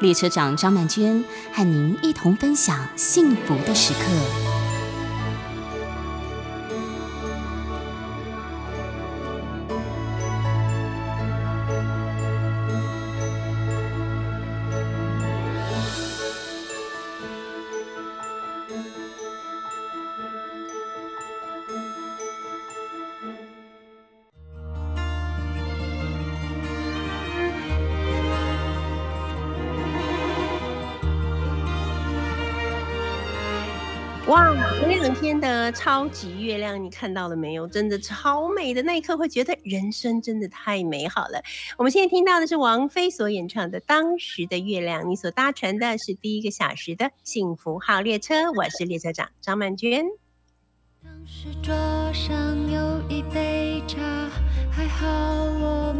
列车长张曼娟和您一同分享幸福的时刻。天的超级月亮，你看到了没有？真的超美的那一刻，会觉得人生真的太美好了。我们现在听到的是王菲所演唱的《当时的月亮》，你所搭乘的是第一个小时的幸福号列车，我是列车长张曼娟。当时桌上有一杯茶，还好我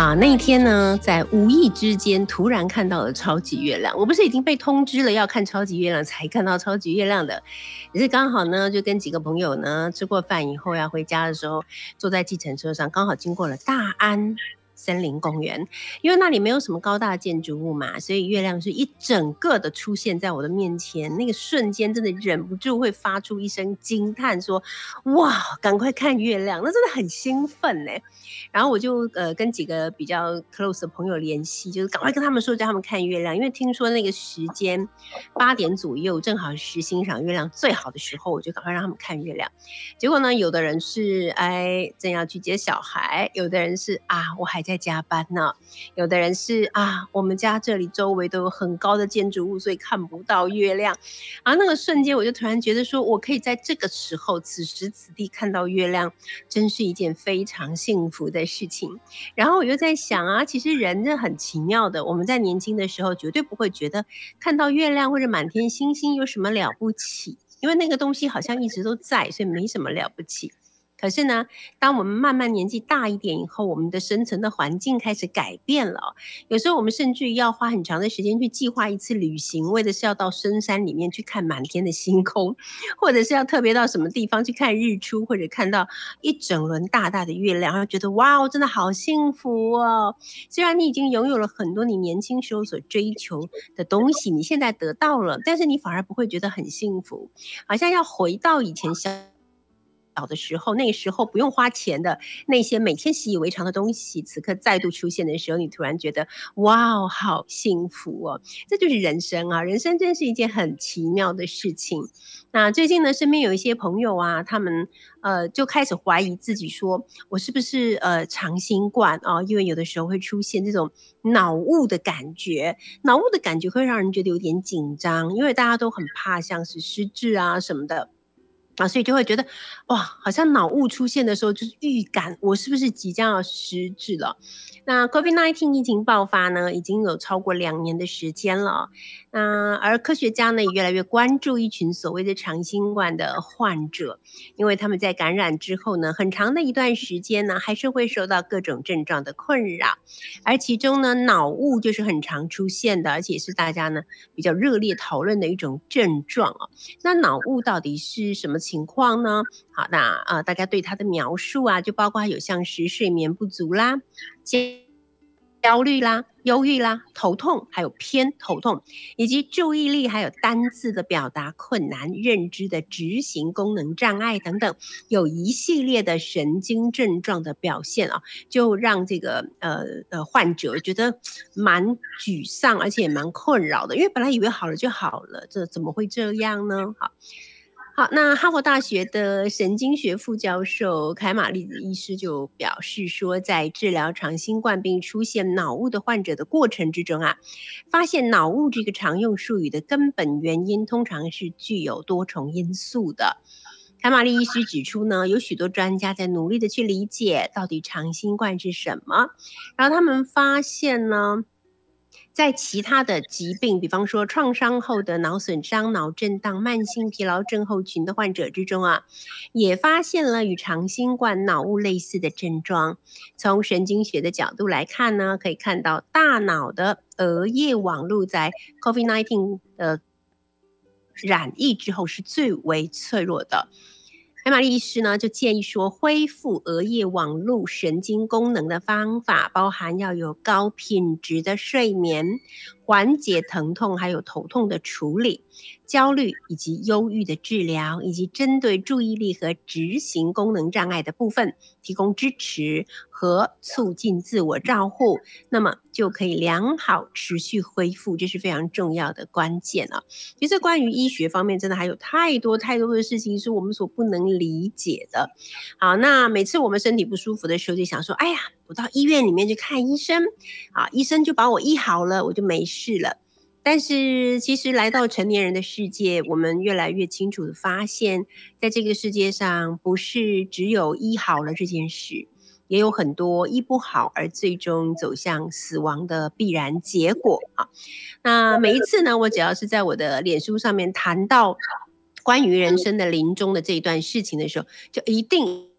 啊，那一天呢，在无意之间突然看到了超级月亮。我不是已经被通知了要看超级月亮才看到超级月亮的，也是刚好呢，就跟几个朋友呢吃过饭以后要回家的时候，坐在计程车上，刚好经过了大安。森林公园，因为那里没有什么高大建筑物嘛，所以月亮是一整个的出现在我的面前。那个瞬间，真的忍不住会发出一声惊叹，说：“哇，赶快看月亮！”那真的很兴奋呢。然后我就呃跟几个比较 close 的朋友联系，就是赶快跟他们说，叫他们看月亮，因为听说那个时间八点左右正好是欣赏月亮最好的时候，我就赶快让他们看月亮。结果呢，有的人是哎正要去接小孩，有的人是啊我还。在加班呢，有的人是啊，我们家这里周围都有很高的建筑物，所以看不到月亮。而那个瞬间，我就突然觉得说，我可以在这个时候，此时此地看到月亮，真是一件非常幸福的事情。然后我又在想啊，其实人是很奇妙的，我们在年轻的时候绝对不会觉得看到月亮或者满天星星有什么了不起，因为那个东西好像一直都在，所以没什么了不起。可是呢，当我们慢慢年纪大一点以后，我们的生存的环境开始改变了。有时候我们甚至要花很长的时间去计划一次旅行，为的是要到深山里面去看满天的星空，或者是要特别到什么地方去看日出，或者看到一整轮大大的月亮，然后觉得哇，我真的好幸福哦！虽然你已经拥有了很多你年轻时候所追求的东西，你现在得到了，但是你反而不会觉得很幸福，好像要回到以前小。的时候，那个时候不用花钱的那些每天习以为常的东西，此刻再度出现的时候，你突然觉得哇，好幸福哦！这就是人生啊，人生真是一件很奇妙的事情。那最近呢，身边有一些朋友啊，他们呃就开始怀疑自己说，我是不是呃长新冠啊？因为有的时候会出现这种脑雾的感觉，脑雾的感觉会让人觉得有点紧张，因为大家都很怕像是失智啊什么的。啊，所以就会觉得，哇，好像脑雾出现的时候，就是预感我是不是即将要失智了。那 COVID-19 疫情爆发呢，已经有超过两年的时间了。那而科学家呢，也越来越关注一群所谓的长新冠的患者，因为他们在感染之后呢，很长的一段时间呢，还是会受到各种症状的困扰，而其中呢，脑雾就是很常出现的，而且是大家呢比较热烈讨论的一种症状哦。那脑雾到底是什么情况呢？好，那呃，大家对它的描述啊，就包括有像是睡眠不足啦。焦虑啦、忧郁啦、头痛，还有偏头痛，以及注意力还有单字的表达困难、认知的执行功能障碍等等，有一系列的神经症状的表现啊，就让这个呃呃患者觉得蛮沮丧，而且蛮困扰的，因为本来以为好了就好了，这怎么会这样呢？好。好，那哈佛大学的神经学副教授凯玛丽医师就表示说，在治疗长新冠并出现脑雾的患者的过程之中啊，发现脑雾这个常用术语的根本原因通常是具有多重因素的。凯玛丽医师指出呢，有许多专家在努力的去理解到底长新冠是什么，然后他们发现呢。在其他的疾病，比方说创伤后的脑损伤、脑震荡、慢性疲劳症候群的患者之中啊，也发现了与长新冠脑雾类似的症状。从神经学的角度来看呢，可以看到大脑的额叶网络在 COVID-19 的染疫之后是最为脆弱的。玛丽医师呢，就建议说，恢复额叶网络神经功能的方法，包含要有高品质的睡眠。缓解疼痛，还有头痛的处理，焦虑以及忧郁的治疗，以及针对注意力和执行功能障碍的部分提供支持和促进自我照护，那么就可以良好持续恢复，这是非常重要的关键啊。其实关于医学方面，真的还有太多太多的事情是我们所不能理解的。好，那每次我们身体不舒服的时候，就想说，哎呀。我到医院里面去看医生，啊，医生就把我医好了，我就没事是了。但是其实来到成年人的世界，我们越来越清楚的发现，在这个世界上，不是只有医好了这件事，也有很多医不好而最终走向死亡的必然结果啊。那每一次呢，我只要是在我的脸书上面谈到关于人生的临终的这一段事情的时候，就一定。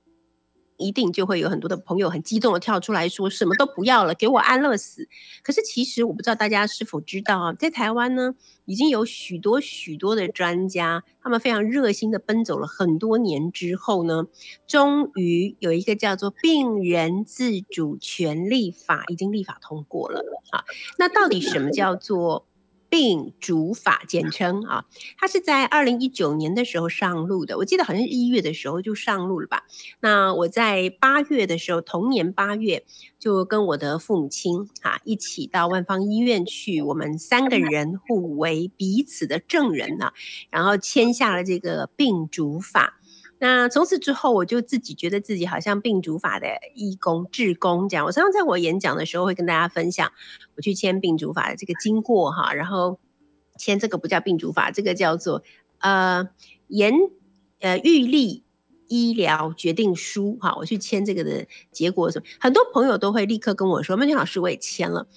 一定就会有很多的朋友很激动的跳出来说，什么都不要了，给我安乐死。可是其实我不知道大家是否知道啊，在台湾呢，已经有许多许多的专家，他们非常热心的奔走了很多年之后呢，终于有一个叫做《病人自主权利法》已经立法通过了啊。那到底什么叫做？病主法简称啊，它是在二零一九年的时候上路的，我记得好像是一月的时候就上路了吧。那我在八月的时候，同年八月就跟我的父母亲啊一起到万芳医院去，我们三个人互为彼此的证人呢，然后签下了这个病主法。那从此之后，我就自己觉得自己好像病主法的义工、志工这样。我常常在我演讲的时候会跟大家分享，我去签病主法的这个经过哈，然后签这个不叫病主法，这个叫做呃严呃预立医疗决定书哈。我去签这个的结果什么，很多朋友都会立刻跟我说：“孟青老师，我也签了。”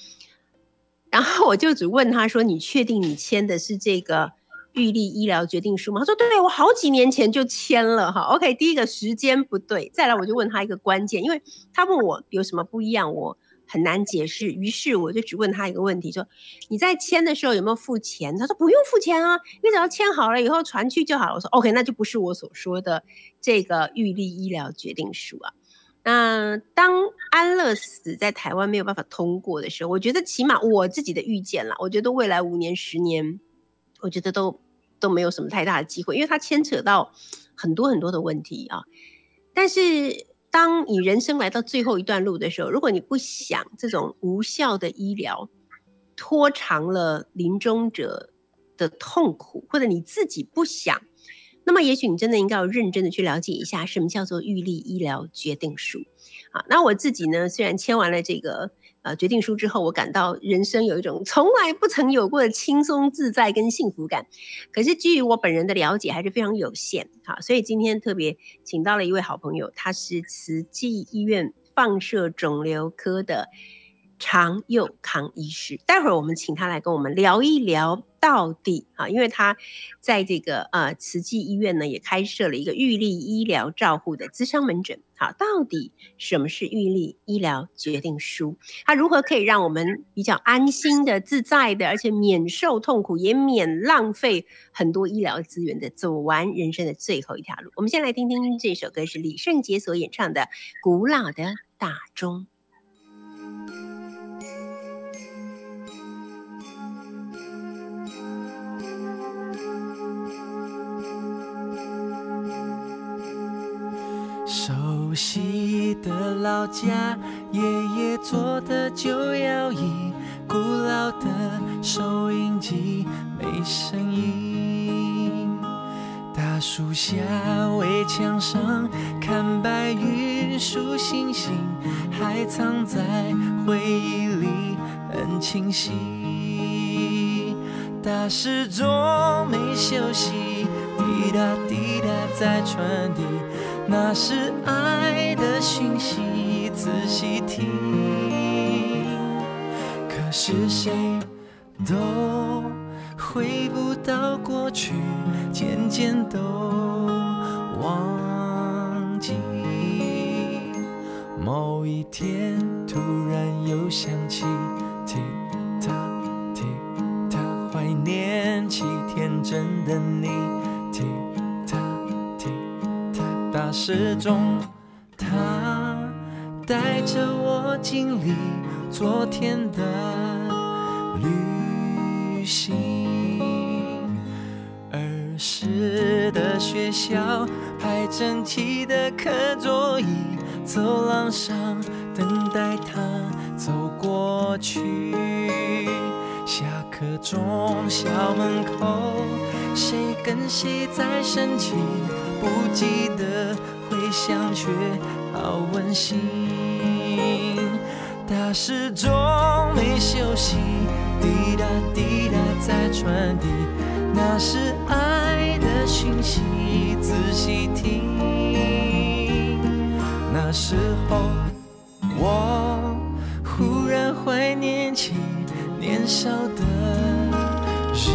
然后我就只问他说：“你确定你签的是这个？”预立医疗决定书吗？他说：“对，我好几年前就签了。”哈，OK，第一个时间不对。再来，我就问他一个关键，因为他问我有什么不一样，我很难解释。于是我就只问他一个问题：说你在签的时候有没有付钱？他说不用付钱啊，你只要签好了以后传去就好了。我说 OK，那就不是我所说的这个预立医疗决定书啊。那当安乐死在台湾没有办法通过的时候，我觉得起码我自己的预见啦，我觉得未来五年、十年，我觉得都。都没有什么太大的机会，因为它牵扯到很多很多的问题啊。但是当你人生来到最后一段路的时候，如果你不想这种无效的医疗拖长了临终者的痛苦，或者你自己不想，那么也许你真的应该要认真的去了解一下，什么叫做预立医疗决定书。啊，那我自己呢，虽然签完了这个。呃，决定书之后，我感到人生有一种从来不曾有过的轻松自在跟幸福感。可是基于我本人的了解还是非常有限，好，所以今天特别请到了一位好朋友，他是慈济医院放射肿瘤科的常佑康医师。待会儿我们请他来跟我们聊一聊。到底啊，因为他在这个呃慈济医院呢，也开设了一个预立医疗照护的咨商门诊。好，到底什么是预立医疗决定书？它如何可以让我们比较安心的、自在的，而且免受痛苦，也免浪费很多医疗资源的，走完人生的最后一条路？我们先来听听这首歌，是李圣杰所演唱的《古老的大钟》。熟悉的老家，爷爷做的旧摇椅，古老的收音机没声音。大树下围墙上看白云数星星，还藏在回忆里很清晰。大时钟没休息，滴答滴答在传递。那是爱的讯息，仔细听。可是谁都回不到过去，渐渐都忘记。某一天突然又想起，踢踏踢踏，怀念起天真的你。时钟，它带着我经历昨天的旅行。儿时的学校，排整齐的课桌椅，走廊上等待他走过去。下课钟，校门口，谁跟谁在生气？不记得回响，却好温馨。大时钟没休息，滴答滴答在传递，那是爱的讯息，仔细听。那时候我忽然怀念起年少的日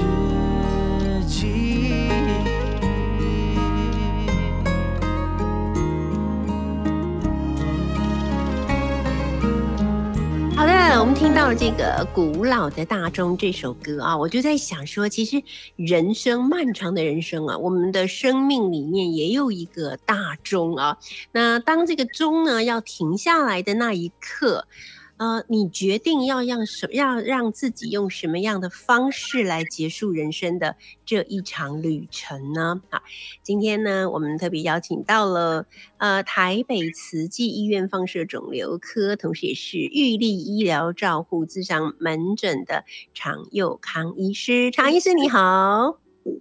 听到这个古老的大钟这首歌啊，我就在想说，其实人生漫长的人生啊，我们的生命里面也有一个大钟啊。那当这个钟呢要停下来的那一刻。呃，你决定要让什要让自己用什么样的方式来结束人生的这一场旅程呢？好，今天呢，我们特别邀请到了呃台北慈济医院放射肿瘤科，同时也是预立医疗照护咨商门诊的常佑康医师。常医师你好，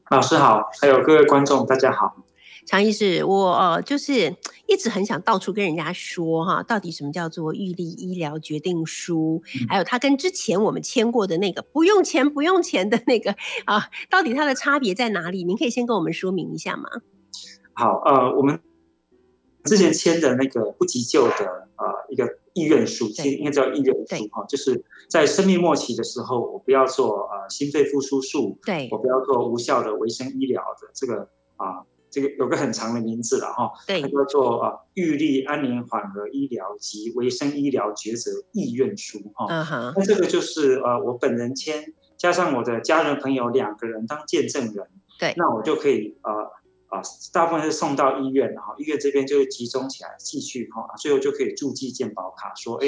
老师好，还有各位观众大家好。常医师，我呃就是一直很想到处跟人家说哈，到底什么叫做预立医疗决定书，嗯、还有它跟之前我们签过的那个不用钱不用钱的那个啊，到底它的差别在哪里？您可以先跟我们说明一下吗？好，呃，我们之前签的那个不急救的呃一个意愿书，其实应该叫意愿书哈，就是在生命末期的时候，我不要做呃心肺复苏术，对，我不要做无效的维生医疗的这个啊。这个有个很长的名字了哈，对，它叫做啊预立安宁缓和医疗及维生医疗抉择意愿书哈。嗯哼，那这个就是呃我本人签，加上我的家人朋友两个人当见证人，对，那我就可以呃啊大部分是送到医院哈，医院这边就会集中起来继续哈，最后就可以注记健保卡说，哎，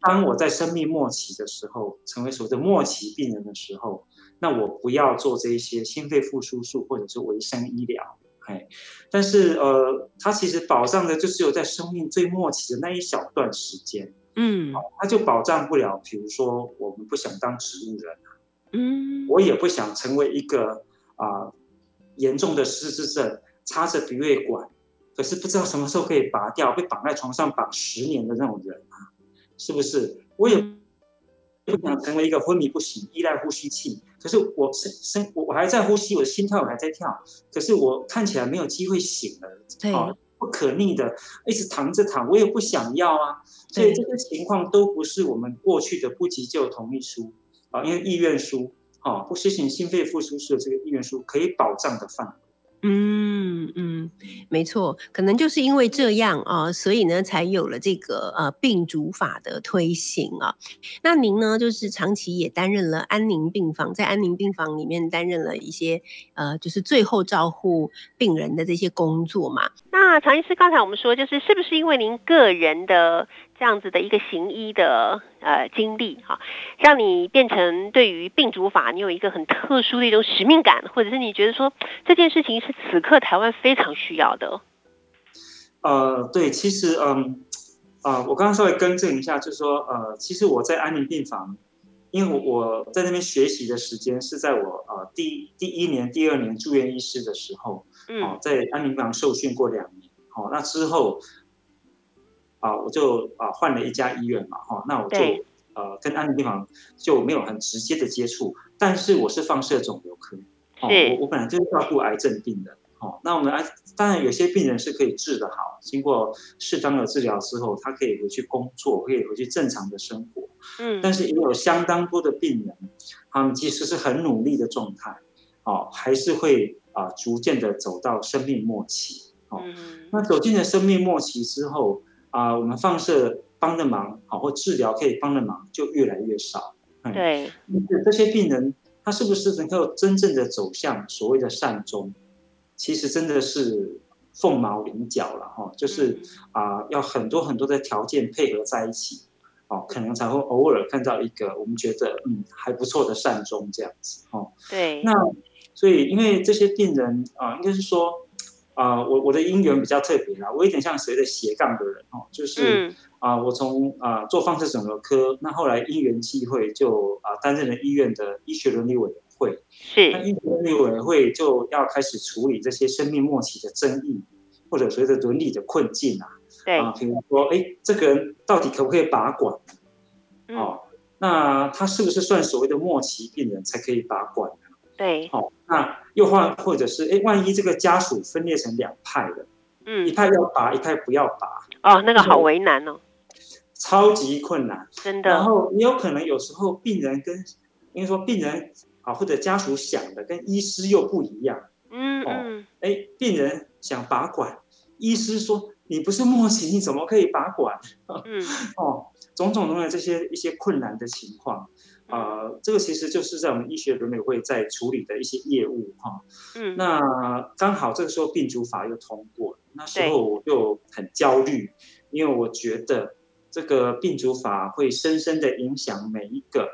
当我在生命末期的时候，成为所谓的末期病人的时候，那我不要做这一些心肺复苏术或者是维生医疗。哎，但是呃，它其实保障的就只有在生命最末期的那一小段时间，嗯，它就保障不了，比如说我们不想当植物人，嗯，我也不想成为一个啊、呃、严重的失智症，插着鼻胃管，可是不知道什么时候可以拔掉，被绑在床上绑十年的那种人啊，是不是？我也不想成为一个昏迷不醒、依赖呼吸器。可是我身身我我还在呼吸，我的心跳还在跳，可是我看起来没有机会醒了，对，啊，不可逆的，一直躺着躺，我也不想要啊，所以这些情况都不是我们过去的不急救同意书啊，因为意愿书啊，不实行心肺复苏术的这个意愿书可以保障的范围。嗯嗯，没错，可能就是因为这样啊，所以呢，才有了这个呃病主法的推行啊。那您呢，就是长期也担任了安宁病房，在安宁病房里面担任了一些呃，就是最后照护病人的这些工作嘛。那常医师刚才我们说，就是是不是因为您个人的这样子的一个行医的呃经历哈，让你变成对于病主法你有一个很特殊的一种使命感，或者是你觉得说这件事情是此刻台湾非常需要的？呃，对，其实嗯啊、呃，我刚刚稍微更正一下，就是说呃，其实我在安宁病房，因为我我在那边学习的时间是在我呃第第一年、第二年住院医师的时候，嗯、呃，在安宁病房受训过两年，好、呃，那之后。啊，我就啊换了一家医院嘛，哈，那我就呃跟安宁病房就没有很直接的接触，但是我是放射肿瘤科，哦，我我本来就是照顾癌症病人，哦，那我们癌当然有些病人是可以治得好，经过适当的治疗之后，他可以回去工作，可以回去正常的生活，嗯，但是也有相当多的病人，他们其实是很努力的状态，哦，还是会啊逐渐的走到生命末期，哦，那走进了生命末期之后。啊、呃，我们放射帮的忙，好或治疗可以帮的忙就越来越少。嗯、对，这些病人他是不是能够真正的走向所谓的善终？其实真的是凤毛麟角了哈，就是啊、呃，要很多很多的条件配合在一起，哦，可能才会偶尔看到一个我们觉得嗯还不错的善终这样子哦。对，那所以因为这些病人啊、呃，应该是说。啊、呃，我我的因缘比较特别啦，我有点像谁的斜杠的人哦，就是啊、嗯。呃，我从啊、呃、做放射肿瘤科，那后来因缘际会就啊、呃、担任了医院的医学伦理委员会，是，那医学伦理委员会就要开始处理这些生命末期的争议，或者所谓的伦理的困境啊，对。啊，比如说，哎，这个人到底可不可以拔管？嗯、哦，那他是不是算所谓的末期病人才可以拔管？对，好、哦，那又或或者是哎，万一这个家属分裂成两派的，嗯，一派要拔，一派不要拔，哦，那个好为难哦，超级困难，真的。然后也有可能有时候病人跟，应该说病人啊或者家属想的跟医师又不一样，嗯嗯，哎、哦，病人想拔管，医师说你不是末期，你怎么可以拔管？嗯，哦，种种种的这些一些困难的情况。呃，这个其实就是在我们医学伦理会在处理的一些业务哈。嗯，那刚好这个时候病主法又通过了，那时候我就很焦虑，因为我觉得这个病主法会深深的影响每一个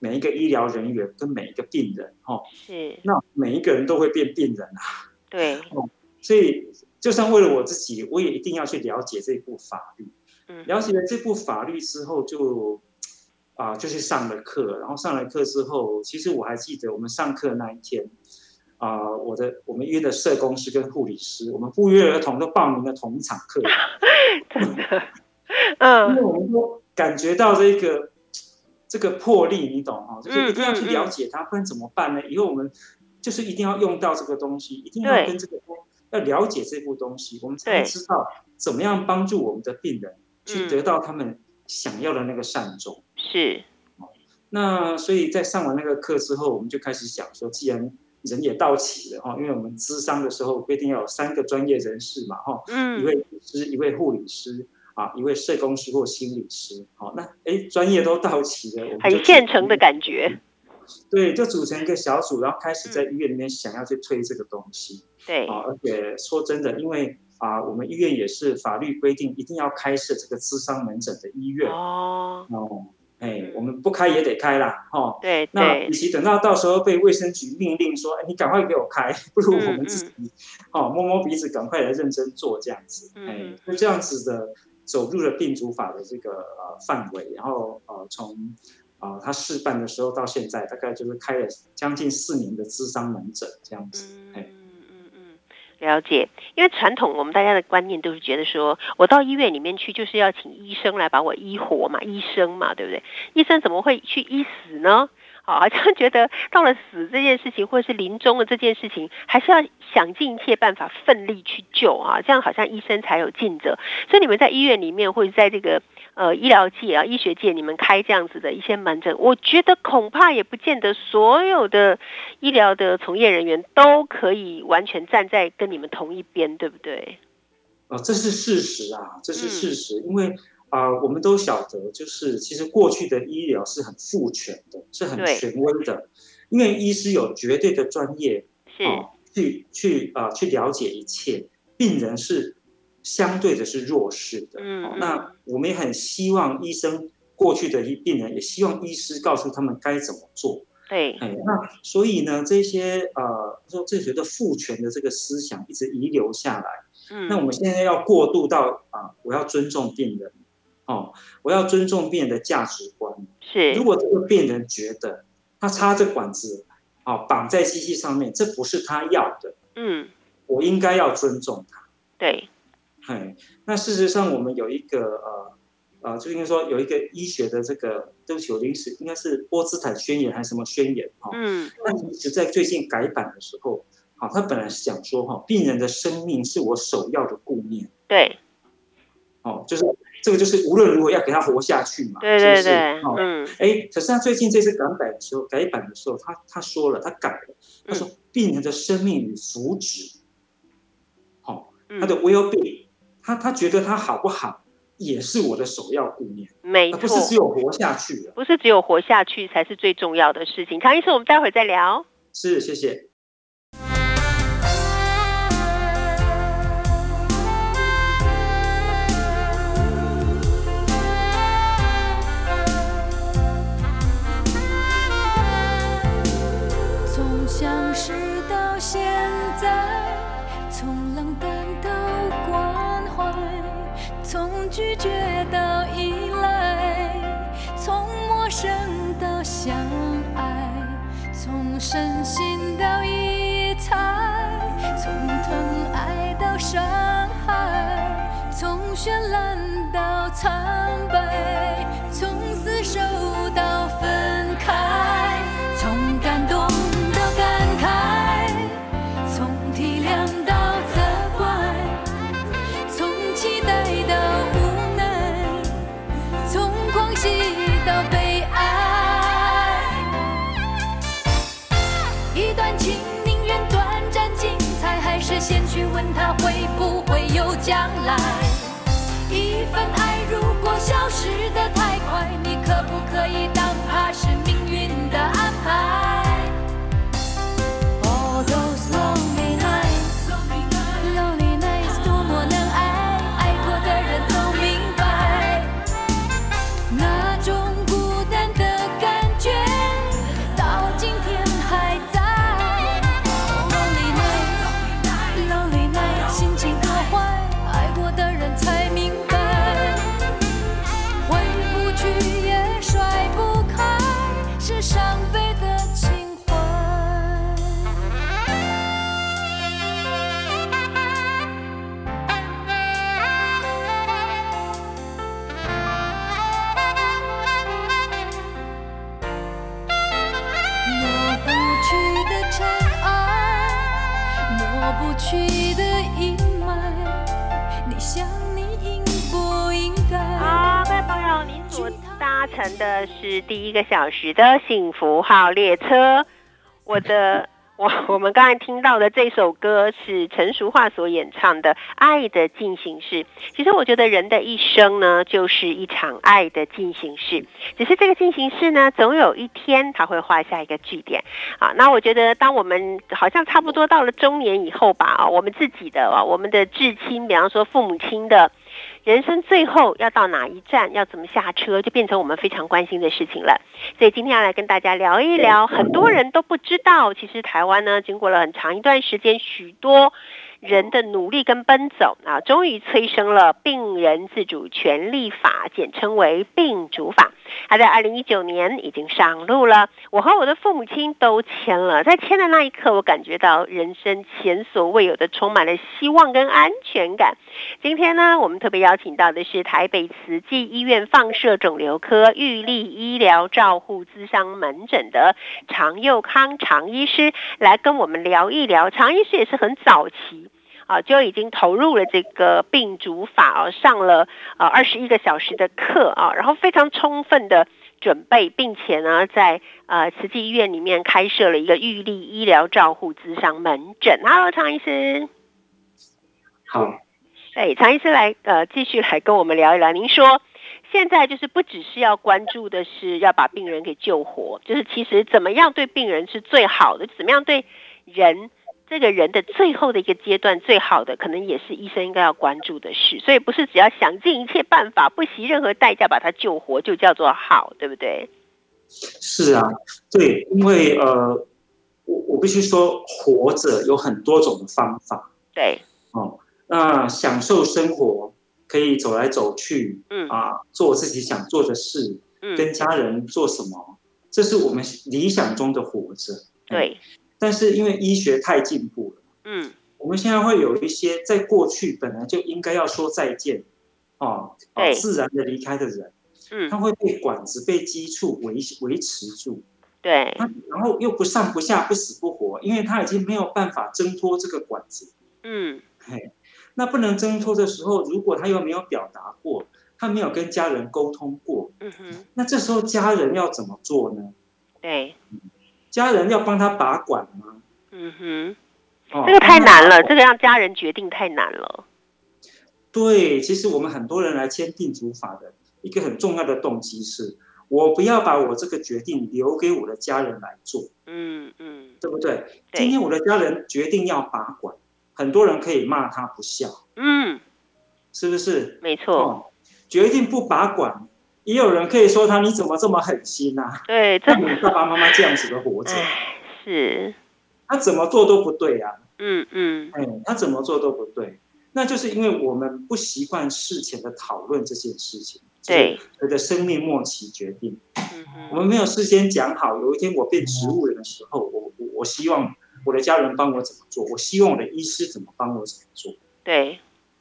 每一个医疗人员跟每一个病人哈。是，那每一个人都会变病人啊。对，所以就算为了我自己，我也一定要去了解这部法律。嗯，了解了这部法律之后就。啊、呃，就去上了课，然后上了课之后，其实我还记得我们上课那一天，啊、呃，我的我们医院的社工师跟护理师，我们不约而同都报名了同一场课，嗯，因为我们都感觉到这个这个魄力，你懂哈，就是一定要去了解它，不然怎么办呢？以后我们就是一定要用到这个东西，一定要跟这个要了解这部东西，我们才知道怎么样帮助我们的病人去得到他们想要的那个善终。是，那所以在上完那个课之后，我们就开始想说，既然人也到齐了哈，因为我们咨商的时候规定要有三个专业人士嘛哈，嗯，一位医师，一位护理师啊，一位社工师或心理师，好，那哎专业都到齐了，我们现成的感觉，对，就组成一个小组，然后开始在医院里面想要去推这个东西，对，啊，而且说真的，因为啊，我们医院也是法律规定一定要开设这个咨商门诊的医院。哦，哦。哎，我们不开也得开啦，哈。对。那与其等到到时候被卫生局命令说，哎，你赶快给我开，不如我们自己，哦，摸摸鼻子，赶快来认真做这样子。哎，就这样子的走入了病主法的这个呃范围，然后呃从啊他试办的时候到现在，大概就是开了将近四年的智商门诊这样子。哎。了解，因为传统我们大家的观念都是觉得说，我到医院里面去就是要请医生来把我医活嘛，医生嘛，对不对？医生怎么会去医死呢？好像觉得到了死这件事情，或者是临终的这件事情，还是要想尽一切办法奋力去救啊，这样好像医生才有尽责。所以你们在医院里面，或者在这个。呃，医疗界啊，医学界，你们开这样子的一些门诊，我觉得恐怕也不见得所有的医疗的从业人员都可以完全站在跟你们同一边，对不对？啊，这是事实啊，这是事实，嗯、因为啊、呃，我们都晓得，就是其实过去的医疗是很父权的，是很权威的，因为医师有绝对的专业，啊、呃、去去啊、呃、去了解一切，病人是。相对的是弱势的，嗯，那我们也很希望医生过去的一病人，也希望医师告诉他们该怎么做。对，哎，那所以呢，这些呃，说这些的父权的这个思想一直遗留下来。嗯，那我们现在要过渡到啊、呃，我要尊重病人，哦，我要尊重病人的价值观。是，如果这个病人觉得他插着管子啊、哦，绑在机器上面，这不是他要的，嗯，我应该要尊重他。对。哎，那事实上，我们有一个呃呃，就应该说有一个医学的这个，对不起，我临时应该是波茨坦宣言还是什么宣言哈？嗯。那一直在最近改版的时候，好，他本来是讲说哈，病人的生命是我首要的顾念。对。哦，就是这个，就是无论如何要给他活下去嘛，对对对，是不是？嗯。哎，可是他最近这次改版的时候，改版的时候，他他说了，他改了，他说病人的生命与福祉，好，他的 well being。他他觉得他好不好，也是我的首要顾念，没错，不是只有活下去，不是只有活下去才是最重要的事情。唐医生，我们待会再聊。是，谢谢。在，从冷淡到关怀。从拒绝到依赖，从陌生到相爱，从深信到疑猜，从疼爱到伤害，从绚烂到苍白，来，一份爱如果消失得太快，你可不可以当它是命运的安排？乘的是第一个小时的幸福号列车。我的，我我们刚才听到的这首歌是陈淑桦所演唱的《爱的进行式》。其实我觉得人的一生呢，就是一场爱的进行式。只是这个进行式呢，总有一天它会画下一个句点。啊，那我觉得当我们好像差不多到了中年以后吧，啊，我们自己的啊，我们的至亲，比方说父母亲的。人生最后要到哪一站，要怎么下车，就变成我们非常关心的事情了。所以今天要来跟大家聊一聊，很多人都不知道，其实台湾呢，经过了很长一段时间，许多。人的努力跟奔走啊，终于催生了病人自主权利法，简称为病主法。它在二零一九年已经上路了，我和我的父母亲都签了。在签的那一刻，我感觉到人生前所未有的充满了希望跟安全感。今天呢，我们特别邀请到的是台北慈济医院放射肿瘤科玉立医疗照护资商门诊的常佑康常医师，来跟我们聊一聊。常医师也是很早期。啊，就已经投入了这个病主法啊，上了呃二十一个小时的课啊，然后非常充分的准备，并且呢，在呃慈济医院里面开设了一个玉立医疗照护咨商门诊。Hello，常医师。好。哎，常医师来呃继续来跟我们聊一聊。您说现在就是不只是要关注的是要把病人给救活，就是其实怎么样对病人是最好的，怎么样对人。这个人的最后的一个阶段，最好的可能也是医生应该要关注的事，所以不是只要想尽一切办法，不惜任何代价把他救活，就叫做好，对不对？是啊，对，因为呃，我我必须说，活着有很多种方法，对，哦，那享受生活，可以走来走去，嗯。啊，做自己想做的事，嗯，跟家人做什么，这是我们理想中的活着，对。但是因为医学太进步了，嗯，我们现在会有一些在过去本来就应该要说再见，哦，哦自然的离开的人，嗯，他会被管子、被基础维维持住，对，然后又不上不下、不死不活，因为他已经没有办法挣脱这个管子，嗯，嘿，那不能挣脱的时候，如果他又没有表达过，他没有跟家人沟通过，嗯哼，那这时候家人要怎么做呢？对。家人要帮他把管吗？嗯哼，这个太难了，这个让家人决定太难了。对，其实我们很多人来签订主法的一个很重要的动机是，我不要把我这个决定留给我的家人来做。嗯嗯，对不对？今天我的家人决定要把管，很多人可以骂他不孝。嗯，是不是？没错。哦，决定不把管。也有人可以说他，你怎么这么狠心啊？对，这你爸爸妈妈这样子的活着，是，他怎么做都不对啊。嗯嗯，哎，他怎么做都不对，那就是因为我们不习惯事前的讨论这件事情。对，我的生命末期决定，嗯哼，我们没有事先讲好，有一天我变植物人的时候，我我我希望我的家人帮我怎么做，我希望我的医师怎么帮我怎么做。对，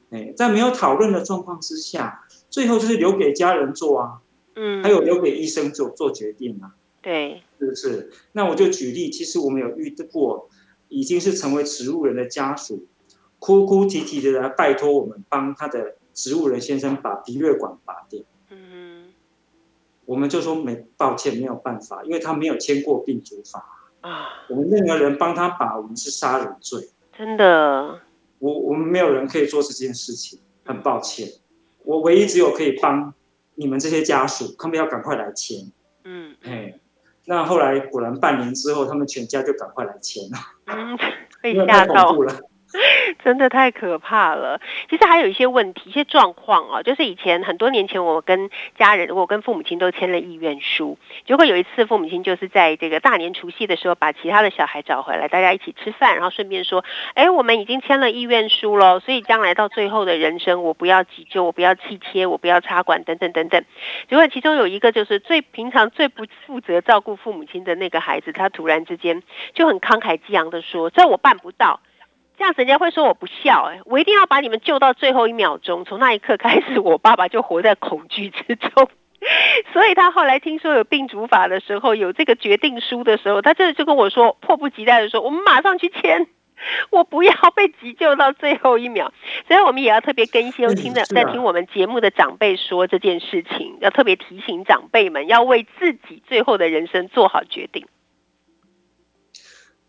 哎，在没有讨论的状况之下。最后就是留给家人做啊，嗯，还有留给医生做做决定啊，对，是不是？那我就举例，其实我们有遇到过，已经是成为植物人的家属，哭哭啼啼的来拜托我们帮他的植物人先生把鼻血管拔掉，嗯，我们就说没，抱歉，没有办法，因为他没有签过病主法。啊，我们任何人帮他把，我们是杀人罪，真的，我我们没有人可以做这件事情，很抱歉。我唯一只有可以帮你们这些家属，他们要赶快来签。嗯，哎，那后来果然半年之后，他们全家就赶快来签了。嗯，被吓到了。真的太可怕了。其实还有一些问题、一些状况啊，就是以前很多年前，我跟家人，我跟父母亲都签了意愿书。结果有一次，父母亲就是在这个大年除夕的时候，把其他的小孩找回来，大家一起吃饭，然后顺便说：“哎，我们已经签了意愿书了，所以将来到最后的人生，我不要急救，我不要气切，我不要插管，等等等等。”结果其中有一个就是最平常、最不负责照顾父母亲的那个孩子，他突然之间就很慷慨激昂的说：“这我办不到。”这样子人家会说我不孝哎，我一定要把你们救到最后一秒钟。从那一刻开始，我爸爸就活在恐惧之中。所以他后来听说有病主法的时候，有这个决定书的时候，他真的就跟我说，迫不及待的说，我们马上去签，我不要被急救到最后一秒。所以我们也要特别跟一些听着在听我们节目的长辈说这件事情，要特别提醒长辈们要为自己最后的人生做好决定。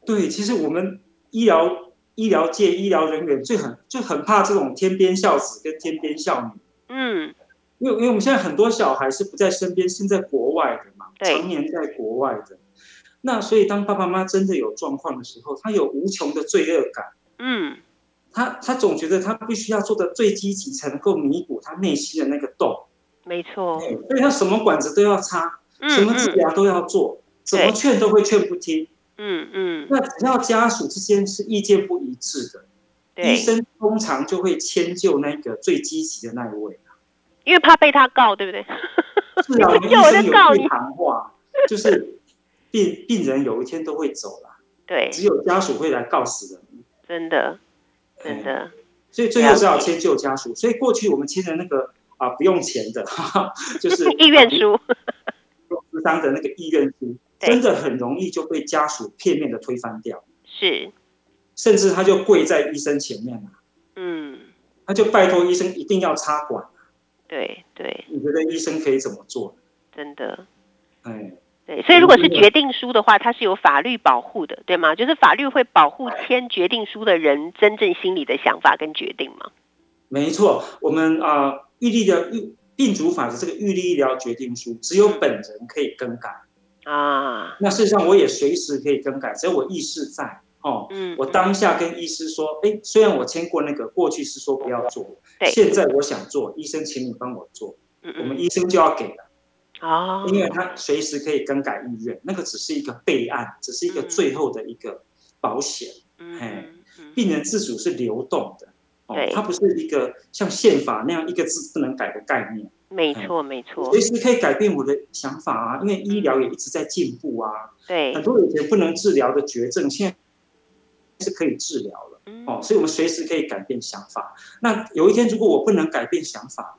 对，其实我们医疗。医疗界医疗人员最很就很怕这种天边孝子跟天边孝女，嗯，因为因为我们现在很多小孩是不在身边，是在国外的嘛，对，常年在国外的，那所以当爸爸妈妈真的有状况的时候，他有无穷的罪恶感，嗯，他他总觉得他必须要做的最积极，才能够弥补他内心的那个洞。没错，所以他什么管子都要插，嗯、什么治疗都要做，怎、嗯、么劝都会劝不听。嗯嗯。那只要家属之间是意见不一致的，医生通常就会迁就那个最积极的那一位。因为怕被他告，对不对？是啊，我们医生有 句行话，就是病病人有一天都会走了，对，只有家属会来告死人。真的，真的。所以最后只好迁就家属。所以过去我们签的那个啊不用钱的，就是 意愿书，咨商的那个意愿书，真的很容易就被家属片面的推翻掉。是，甚至他就跪在医生前面了，嗯，他就拜托医生一定要插管。对对，你觉得医生可以怎么做？真的，哎，对，所以如果是决定书的话，它是有法律保护的，对吗？就是法律会保护签决定书的人真正心里的想法跟决定吗？没错，我们啊，预立的预病主法的这个预立医疗决定书，只有本人可以更改啊。那事实上，我也随时可以更改，只要我意识在。哦，嗯，我当下跟医师说，哎，虽然我签过那个，过去是说不要做，对，现在我想做，医生，请你帮我做，我们医生就要给了，哦，因为他随时可以更改意愿，那个只是一个备案，只是一个最后的一个保险，嗯，嘿，病人自主是流动的，哦，对，它不是一个像宪法那样一个字不能改的概念，没错没错，随时可以改变我的想法啊，因为医疗也一直在进步啊，对，很多以前不能治疗的绝症，现在。是可以治疗了哦，所以我们随时可以改变想法。那有一天，如果我不能改变想法，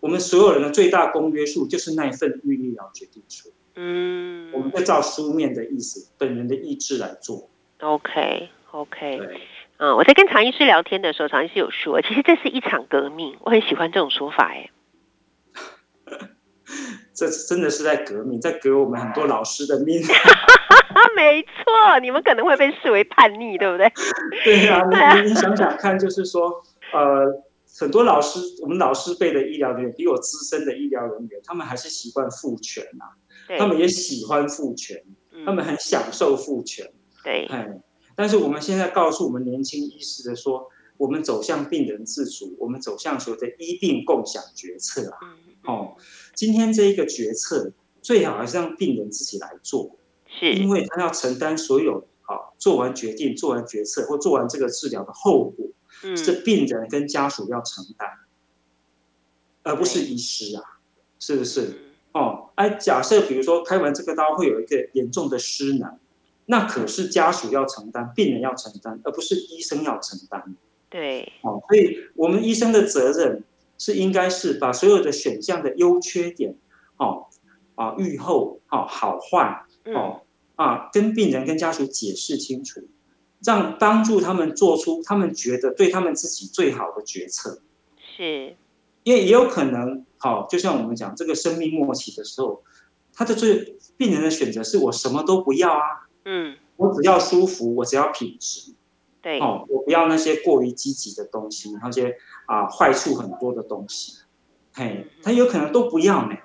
我们所有人的最大公约数就是那一份预立医疗决定书。嗯，我们会照书面的意思、本人的意志来做。OK OK，嗯，我在跟常医师聊天的时候，常医师有说，其实这是一场革命。我很喜欢这种说法，哎。这真的是在革命，在革我们很多老师的命。没错，你们可能会被视为叛逆，对不对？对啊，你你想想看，就是说，呃，很多老师，我们老师辈的医疗人员，比我资深的医疗人员，他们还是习惯父权啊，他们也喜欢父权，他们很享受父权。对，但是我们现在告诉我们年轻医师的说，我们走向病人自主，我们走向所谓的医病共享决策啊。哦，今天这一个决策最好还是让病人自己来做，是因为他要承担所有啊，做完决定、做完决策或做完这个治疗的后果，嗯，是病人跟家属要承担，而不是医师啊，是不是？哦，哎，假设比如说开完这个刀会有一个严重的失能，那可是家属要承担，病人要承担，而不是医生要承担。对，哦，所以我们医生的责任。是应该是把所有的选项的优缺点，哦啊预后哦好坏哦啊跟病人跟家属解释清楚，让帮助他们做出他们觉得对他们自己最好的决策。是，因为也有可能，好，就像我们讲这个生命末期的时候，他的最病人的选择是我什么都不要啊，嗯，我只要舒服，我只要品质。对。哦，我不要那些过于积极的东西，那些啊坏处很多的东西，嘿，他有可能都不要呢，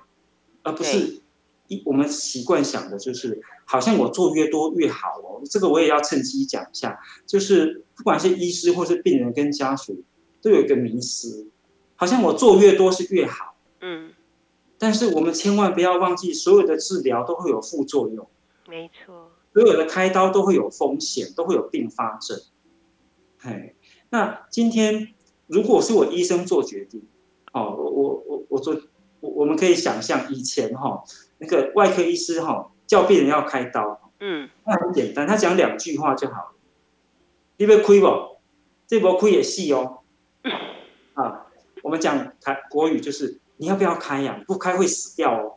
而不是一我们习惯想的就是，好像我做越多越好哦。这个我也要趁机讲一下，就是不管是医师或是病人跟家属，都有一个迷思，好像我做越多是越好，嗯，但是我们千万不要忘记，所有的治疗都会有副作用，没错，所有的开刀都会有风险，都会有并发症。嘿，那今天如果是我医生做决定，哦，我我我我做，我我们可以想象以前哈、哦，那个外科医师哈、哦、叫病人要开刀，嗯，那很简单，他讲两句话就好，你要开不？这波亏也细哦，啊，我们讲台国语就是你要不要开呀、啊？不开会死掉哦，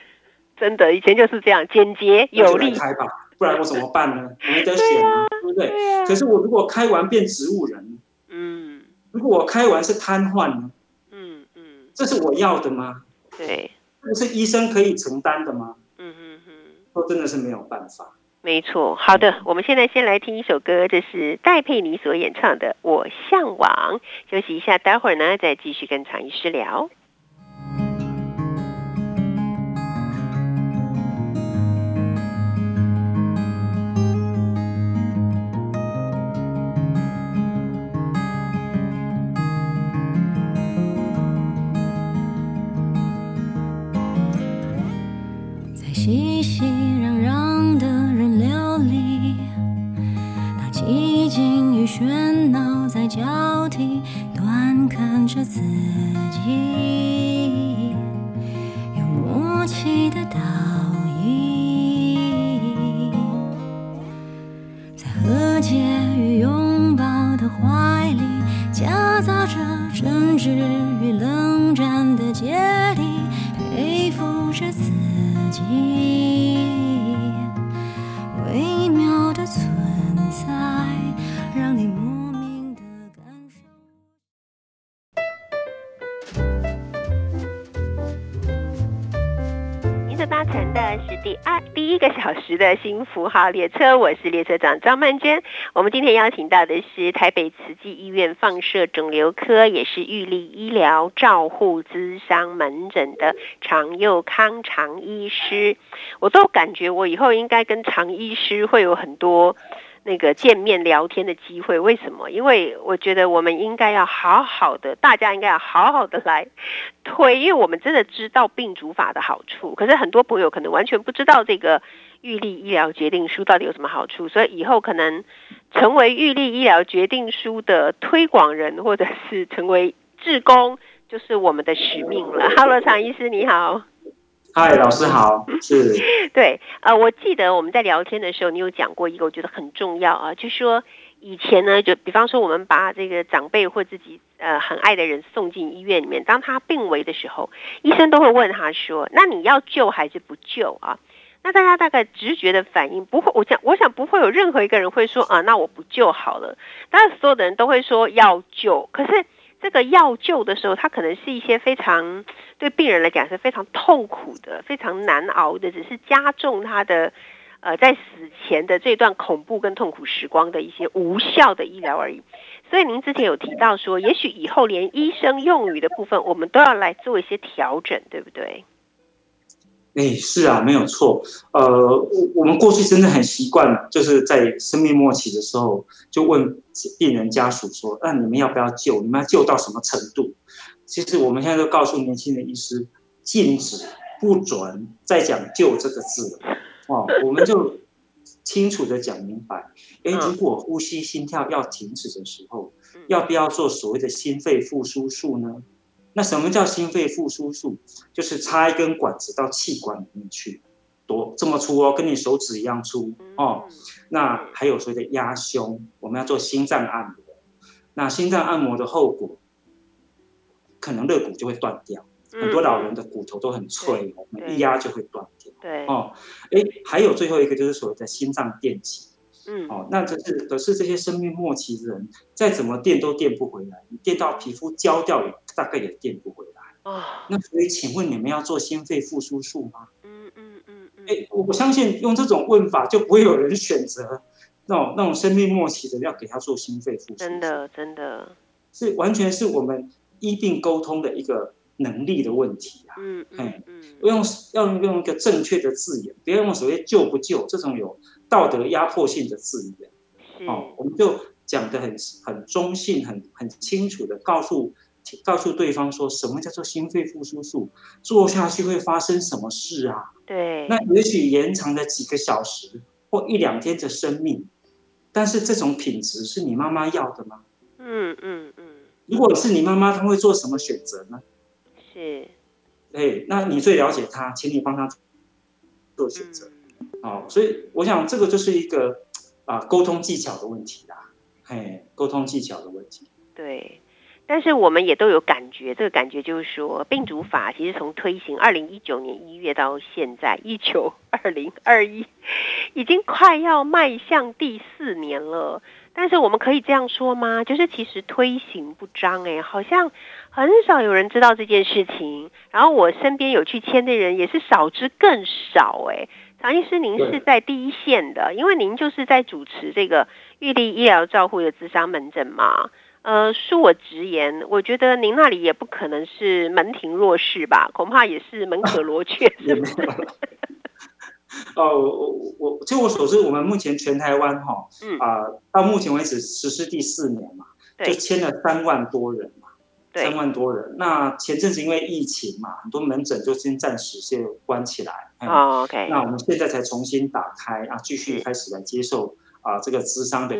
真的，以前就是这样，简洁有力，开吧。不然我怎么办呢？我没得选啊，对不对？对啊。可是我如果开完变植物人，嗯，如果我开完是瘫痪呢？嗯嗯，这是我要的吗？对，这是医生可以承担的吗？嗯嗯嗯，说真的是没有办法。没错，好的，我们现在先来听一首歌，这是戴佩妮所演唱的《我向往》。休息一下，待会儿呢再继续跟常医师聊。己第二第一个小时的新符号列车，我是列车长张曼娟。我们今天邀请到的是台北慈济医院放射肿瘤科，也是玉立医疗照护咨商门诊的常佑康常医师。我都感觉我以后应该跟常医师会有很多。那个见面聊天的机会，为什么？因为我觉得我们应该要好好的，大家应该要好好的来推，因为我们真的知道病主法的好处，可是很多朋友可能完全不知道这个预立医疗决定书到底有什么好处，所以以后可能成为预立医疗决定书的推广人，或者是成为志工，就是我们的使命了。Hello，常医师你好。嗨，老师好。是，对，呃，我记得我们在聊天的时候，你有讲过一个，我觉得很重要啊，就说以前呢，就比方说我们把这个长辈或自己呃很爱的人送进医院里面，当他病危的时候，医生都会问他说：“那你要救还是不救啊？”那大家大概直觉的反应不会，我想我想不会有任何一个人会说啊，那我不救好了。当然，所有的人都会说要救，可是。这个药救的时候，它可能是一些非常对病人来讲是非常痛苦的、非常难熬的，只是加重他的呃在死前的这段恐怖跟痛苦时光的一些无效的医疗而已。所以您之前有提到说，也许以后连医生用语的部分，我们都要来做一些调整，对不对？哎，是啊，没有错。呃，我我们过去真的很习惯，就是在生命末期的时候，就问病人家属说：“那你们要不要救？你们要救到什么程度？”其实我们现在都告诉年轻的医师，禁止、不准再讲“救”这个字了。哦，我们就清楚的讲明白。哎，如果呼吸、心跳要停止的时候，要不要做所谓的心肺复苏术呢？那什么叫心肺复苏术？就是插一根管子到气管里面去，多这么粗哦，跟你手指一样粗哦。那还有所谓的压胸，我们要做心脏按摩。那心脏按摩的后果，可能肋骨就会断掉。很多老人的骨头都很脆，我们一压就会断掉。对哦，哎，还有最后一个就是所谓的心脏电击。嗯，哦，那这是可是这些生命末期的人，再怎么电都电不回来，你电到皮肤焦掉也大概也电不回来。啊，那所以请问你们要做心肺复苏术吗？嗯嗯嗯嗯。哎，我相信用这种问法就不会有人选择那种那种生命末期的要给他做心肺复苏。真的真的，是完全是我们医病沟通的一个能力的问题啊。嗯嗯嗯，用要用一个正确的字眼，不要用所谓救不救这种有。道德压迫性的字眼，哦，我们就讲的很很中性、很很清楚的告诉告诉对方说，什么叫做心肺复苏术，做下去会发生什么事啊？对，那也许延长了几个小时或一两天的生命，但是这种品质是你妈妈要的吗？嗯嗯嗯。如果是你妈妈，她会做什么选择呢？是，哎，那你最了解她，请你帮她做选择。哦，所以我想这个就是一个啊沟通技巧的问题啦，嘿，沟通技巧的问题。对，但是我们也都有感觉，这个感觉就是说，病主法其实从推行二零一九年一月到现在一九二零二一，已经快要迈向第四年了。但是我们可以这样说吗？就是其实推行不彰，哎，好像很少有人知道这件事情。然后我身边有去签的人也是少之更少，哎。常医师，您是在第一线的，因为您就是在主持这个玉立医疗照护的咨商门诊嘛。呃，恕我直言，我觉得您那里也不可能是门庭若市吧，恐怕也是门可罗雀，是不是？哦，我我据我所知，我们目前全台湾哈，啊、呃，到目前为止实施第四年嘛，就签了三万多人。三万多人，那前阵子因为疫情嘛，很多门诊就先暂时先关起来。哦，OK。那我们现在才重新打开啊，继续开始来接受啊这个咨商的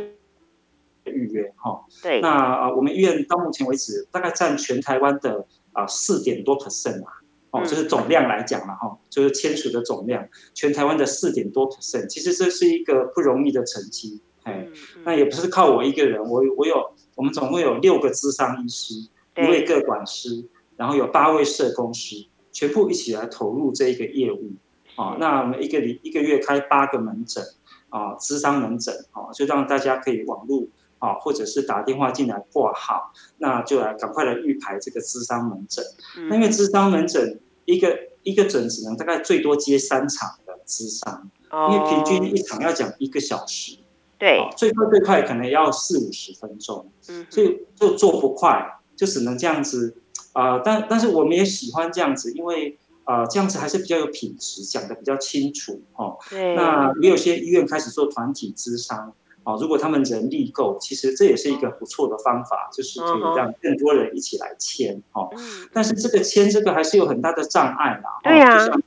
预约哈。对。那啊，我们医院到目前为止大概占全台湾的啊四点多 percent 啊，哦，就是总量来讲了哈，就是签署的总量，全台湾的四点多 percent，其实这是一个不容易的成绩。哎，那也不是靠我一个人，我我有我们总共有六个咨商医师。一位个管师，然后有八位社工师，全部一起来投入这一个业务啊。那我们一个礼一个月开八个门诊啊，咨商门诊啊，就让大家可以网络啊，或者是打电话进来挂号，那就来赶快来预排这个咨商门诊。那因为咨商门诊一个。一个诊只能大概最多接三场的咨商，哦，因为平均一场要讲一个小时，对，哦，最快最快可能要四五十分钟，嗯，所以就做不快，就只能这样子啊，呃。但但是我们也喜欢这样子，因为啊，呃，这样子还是比较有品质，讲的比较清楚哦。对，那也有些医院开始做团体咨商。哦，如果他们人力够，其实这也是一个不错的方法，就是可以让更多人一起来签哦。但是这个签这个还是有很大的障碍啦。对呀。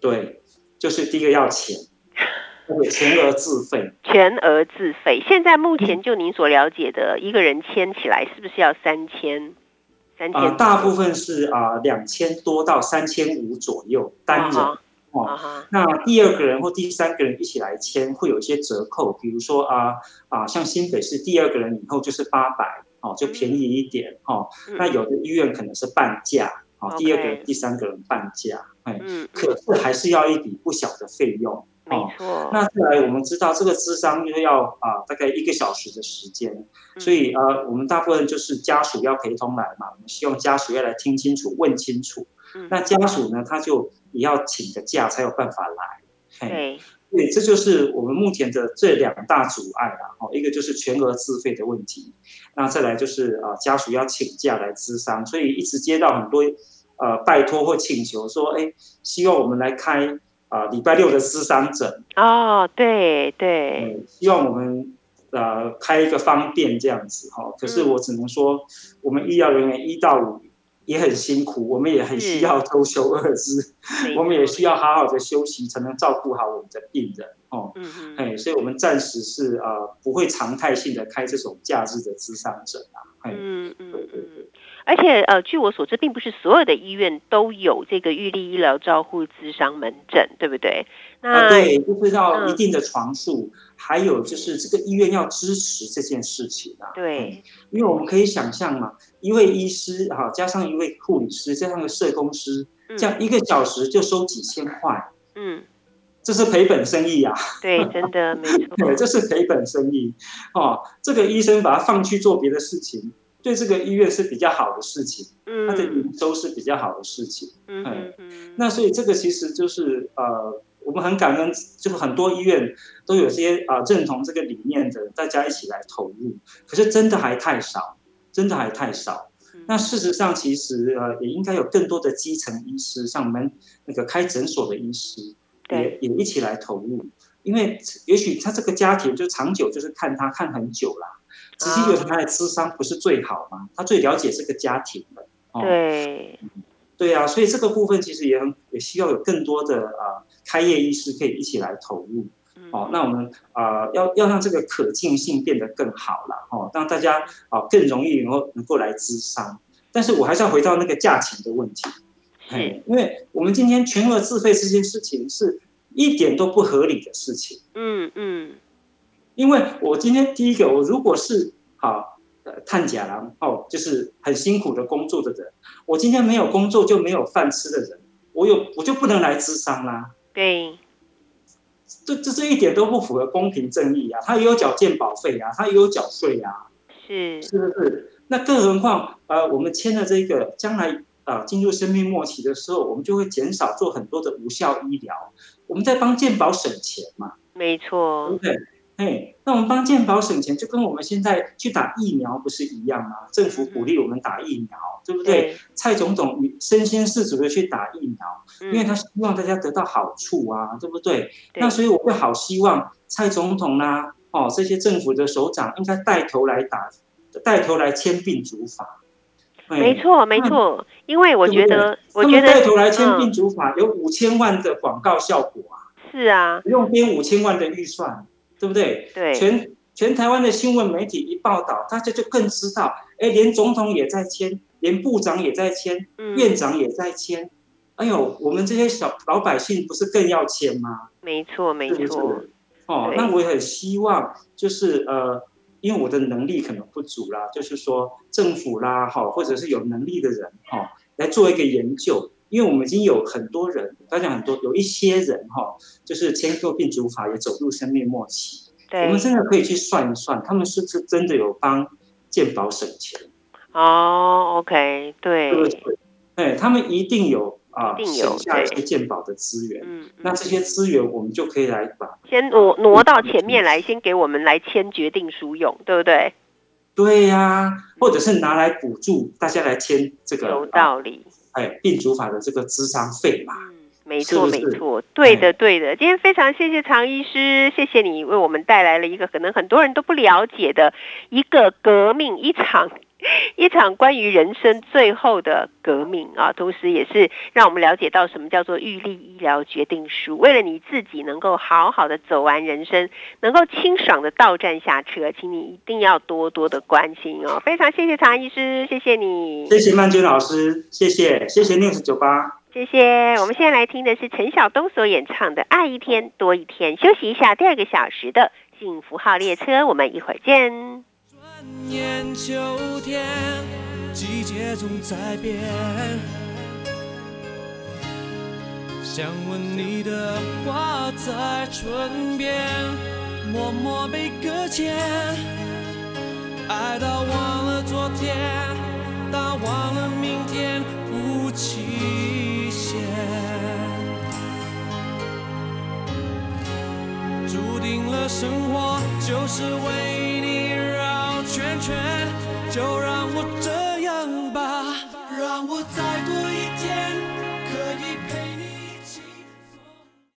对，就是第一个要钱，对，全额自费。全额自费。现在目前就您所了解的，一个人签起来是不是要三千？三千？大部分是啊，两千多到三千五左右单人。哦，uh. 那第二个人或第三个人一起来签，会有一些折扣，比如说啊啊，像新北市第二个人以后就是八百，哦，就便宜一点，哦。嗯、那有的医院可能是半价，哦.第二个人、第三个人半价，哎，嗯，可是还是要一笔不小的费用，哦。没错。那再来，我们知道这个咨商又要啊大概一个小时的时间，所以呃，我们大部分就是家属要陪同来嘛，我们希望家属要来听清楚、问清楚。嗯、那家属呢，他就。也要请个假才有办法来，对，对，这就是我们目前的这两大阻碍啦。哦，一个就是全额自费的问题，那再来就是啊家属要请假来咨商，所以一直接到很多呃拜托或请求说，哎，希望我们来开啊礼拜六的咨商诊。哦，对对、嗯，希望我们呃开一个方便这样子哈。可是我只能说，嗯、我们医疗人员一到五。也很辛苦，我们也很需要周休二日，我们也需要好好的休息，才能照顾好我们的病人哦。嗯嗯，哎，所以我们暂时是啊、呃，不会常态性的开这种假日的咨商诊啊。嗯嗯。而且呃，据我所知，并不是所有的医院都有这个预立医疗照护咨商门诊，对不对？那、呃、对，就是要一定的床数，嗯、还有就是这个医院要支持这件事情啊。对、嗯，因为我们可以想象嘛，一位医师哈，加上一位护理师，加上一个社工师，这样一个小时就收几千块。嗯，这是赔本生意啊。对，真的没错。对，这是赔本生意哦。这个医生把他放去做别的事情。对这个医院是比较好的事情，嗯，它的营收是比较好的事情，嗯嗯，嗯，那所以这个其实就是呃，我们很感恩，就是很多医院都有些啊、呃、认同这个理念的，大家一起来投入，可是真的还太少，真的还太少。嗯、那事实上，其实呃也应该有更多的基层医师，像我们那个开诊所的医师，也也一起来投入，因为也许他这个家庭就长久就是看他看很久了。直接有他的咨商不是最好吗？他最了解这个家庭的。哦、对，对啊，所以这个部分其实也很也需要有更多的啊、呃、开业医师可以一起来投入。哦，那我们啊、呃、要要让这个可进性变得更好了。哦，让大家啊、呃、更容易能够能够来咨商。但是我还是要回到那个价钱的问题。哎，因为我们今天全额自费这件事情是一点都不合理的事情。嗯嗯。嗯因为我今天第一个，我如果是好呃探假郎哦，就是很辛苦的工作的人，我今天没有工作就没有饭吃的人，我有我就不能来咨商啦。对，这这这一点都不符合公平正义啊！他也有缴健保费啊，他也有缴税啊，是是不是？那更何况呃，我们签了这个，将来啊、呃、进入生命末期的时候，我们就会减少做很多的无效医疗，我们在帮健保省钱嘛。没错，对不对？哎，那我们帮健保省钱，就跟我们现在去打疫苗不是一样吗？政府鼓励我们打疫苗，嗯、对不对？对，蔡总统身先士卒的去打疫苗，嗯、因为他希望大家得到好处啊，对不对？对，那所以我会好希望蔡总统啦、啊，哦，这些政府的首长应该带头来打，带头来签病主法。没错，没错，因为我觉得，我觉得带头来签病主法有五千万的广告效果啊。是啊，不用编五千万的预算。对不对？对，全全台湾的新闻媒体一报道，大家就更知道，哎，连总统也在签，连部长也在签，嗯、院长也在签。哎呦，我们这些小老百姓不是更要签吗？没错，没错。哦，那我也很希望，就是呃，因为我的能力可能不足啦，就是说政府啦，哈，或者是有能力的人，哈，来做一个研究。因为我们已经有很多人，大家很多有一些人哈，就是签过病主法也走入生命末期。对，我们真的可以去算一算，他们是不是真的有帮健保省钱？哦，OK，对，对不对？哎，他们一定有啊，省下一些健保的资源。嗯，那这些资源我们就可以来把先挪挪到前面来，先给我们来签决定书用，对不对？对呀、啊，或者是拿来补助大家来签这个有道理。哎，病主法的这个智商费嘛。嗯，没错没错，对的对的。今天非常谢谢常医师，谢谢你为我们带来了一个可能很多人都不了解的一个革命一场。一场关于人生最后的革命啊，同时也是让我们了解到什么叫做预立医疗决定书。为了你自己能够好好的走完人生，能够清爽的到站下车，请你一定要多多的关心哦。非常谢谢常医师，谢谢你，谢谢曼娟老师，谢谢谢谢 News 酒吧，谢谢。我们现在来听的是陈晓东所演唱的《爱一天多一天》，休息一下，第二个小时的幸福号列车，我们一会儿见。年秋天，季节总在变。想问你的话在唇边，默默被搁浅。爱到忘了昨天，到忘了明天，无期限。注定了生活就是为你而圈圈就让我这样吧让我再多一